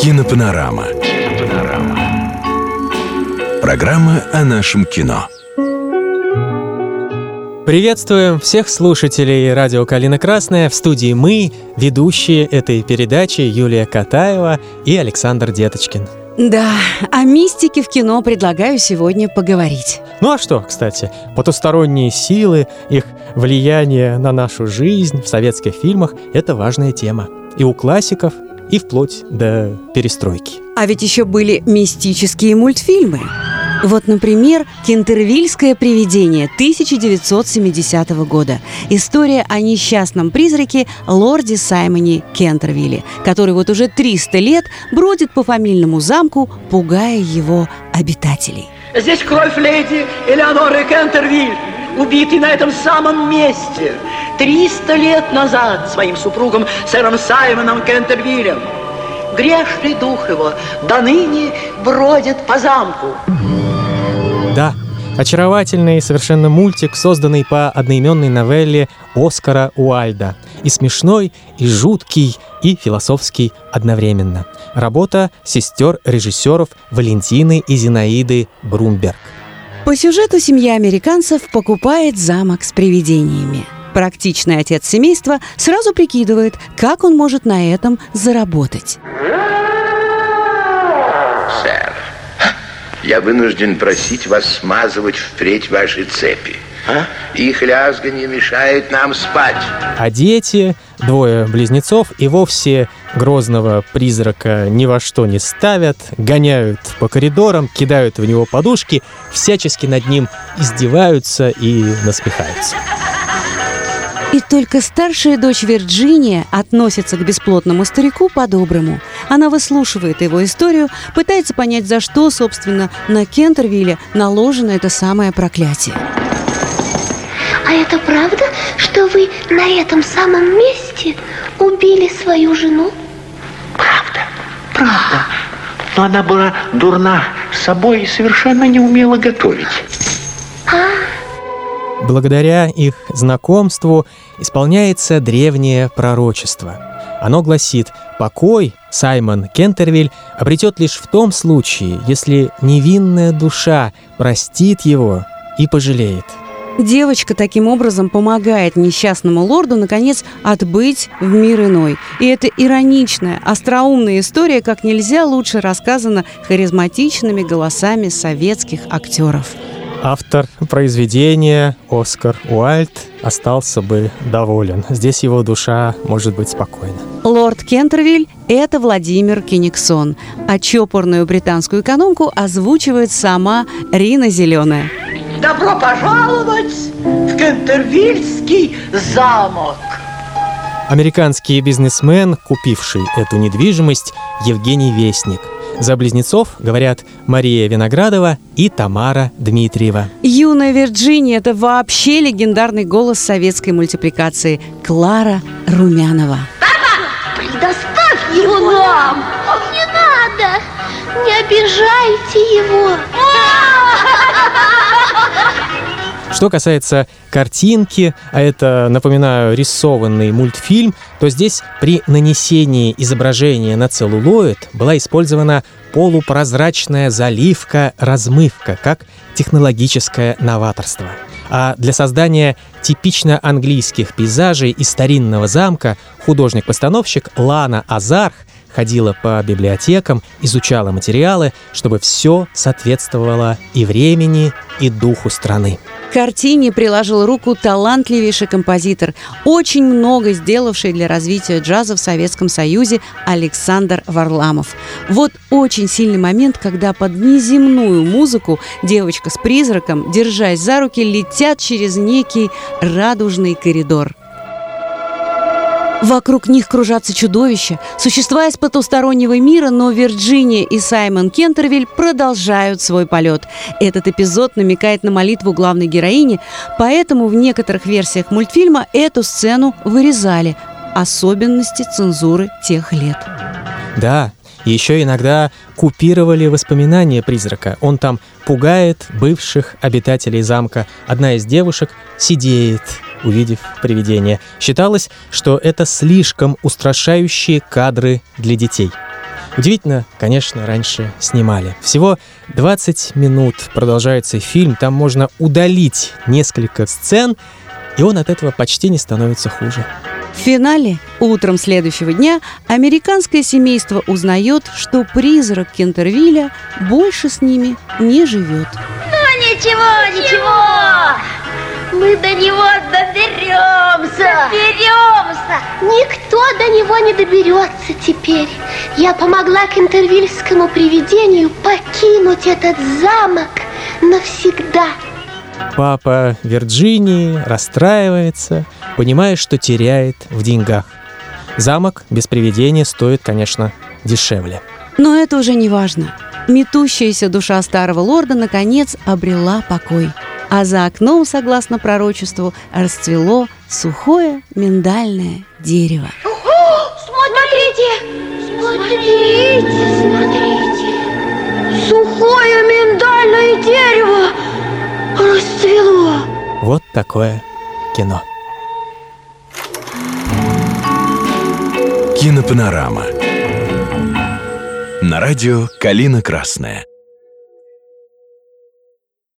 Кинопанорама. Кинопанорама. Программа о нашем кино. Приветствуем всех слушателей радио «Калина Красная». В студии мы, ведущие этой передачи Юлия Катаева и Александр Деточкин. Да, о мистике в кино предлагаю сегодня поговорить. Ну а что, кстати, потусторонние силы, их влияние на нашу жизнь в советских фильмах – это важная тема. И у классиков, и вплоть до перестройки. А ведь еще были мистические мультфильмы. Вот, например, «Кентервильское привидение» 1970 года. История о несчастном призраке лорде Саймоне Кентервилле, который вот уже 300 лет бродит по фамильному замку, пугая его обитателей. Здесь кровь леди Элеоноры Кентервиль, убитой на этом самом месте 300 лет назад своим супругом сэром Саймоном Кентервиллем. Грешный дух его до ныне бродит по замку. Да, очаровательный совершенно мультик, созданный по одноименной новелле Оскара Уальда. И смешной, и жуткий, и философский одновременно. Работа сестер режиссеров Валентины и Зинаиды Брумберг. По сюжету семья американцев покупает замок с привидениями. Практичный отец семейства сразу прикидывает, как он может на этом заработать. Сэр, я вынужден просить вас смазывать впредь ваши цепи. А? Их лязганье мешает нам спать. А дети, двое близнецов, и вовсе грозного призрака ни во что не ставят, гоняют по коридорам, кидают в него подушки, всячески над ним издеваются и насмехаются. И только старшая дочь Вирджиния относится к бесплотному старику по-доброму. Она выслушивает его историю, пытается понять, за что, собственно, на Кентервилле наложено это самое проклятие. А это правда, что вы на этом самом месте убили свою жену? Правда, правда. Но она была дурна собой и совершенно не умела готовить. А, Благодаря их знакомству исполняется древнее пророчество. Оно гласит, покой Саймон Кентервиль обретет лишь в том случае, если невинная душа простит его и пожалеет. Девочка таким образом помогает несчастному лорду, наконец, отбыть в мир иной. И эта ироничная, остроумная история как нельзя лучше рассказана харизматичными голосами советских актеров. Автор произведения Оскар Уальд остался бы доволен. Здесь его душа может быть спокойна. Лорд Кентервиль – это Владимир Кениксон, а чопорную британскую экономку озвучивает сама Рина Зеленая. Добро пожаловать в Кентервильский замок. Американский бизнесмен, купивший эту недвижимость, Евгений Вестник. За близнецов говорят Мария Виноградова и Тамара Дмитриева. Юная Вирджиния – это вообще легендарный голос советской мультипликации Клара Румянова. предоставь его нам! Не надо! Не обижайте его! Что касается картинки, а это, напоминаю, рисованный мультфильм, то здесь при нанесении изображения на целлулоид была использована полупрозрачная заливка-размывка, как технологическое новаторство. А для создания типично английских пейзажей из старинного замка художник-постановщик Лана Азарх ходила по библиотекам, изучала материалы, чтобы все соответствовало и времени, и духу страны. К картине приложил руку талантливейший композитор, очень много сделавший для развития джаза в Советском Союзе Александр Варламов. Вот очень сильный момент, когда под неземную музыку девочка с призраком, держась за руки, летят через некий радужный коридор. Вокруг них кружатся чудовища, существа из потустороннего мира, но Вирджиния и Саймон Кентервиль продолжают свой полет. Этот эпизод намекает на молитву главной героини, поэтому в некоторых версиях мультфильма эту сцену вырезали. Особенности цензуры тех лет. Да, еще иногда купировали воспоминания призрака. Он там пугает бывших обитателей замка. Одна из девушек сидеет, увидев привидение. Считалось, что это слишком устрашающие кадры для детей. Удивительно, конечно, раньше снимали. Всего 20 минут продолжается фильм, там можно удалить несколько сцен, и он от этого почти не становится хуже. В финале, утром следующего дня, американское семейство узнает, что призрак Кентервилля больше с ними не живет. Ну ничего, ничего! Мы до него доберемся! Доберемся! Никто до него не доберется теперь. Я помогла кентервильскому привидению покинуть этот замок навсегда. Папа Вирджинии расстраивается, понимая, что теряет в деньгах. Замок без привидения стоит, конечно, дешевле. Но это уже не важно. Метущаяся душа старого лорда наконец обрела покой. А за окном, согласно пророчеству, расцвело сухое миндальное дерево. Смотрите! Смотрите, смотрите! Сухое миндальное дерево расцвело! Вот такое кино. Кинопанорама. На радио «Калина Красная».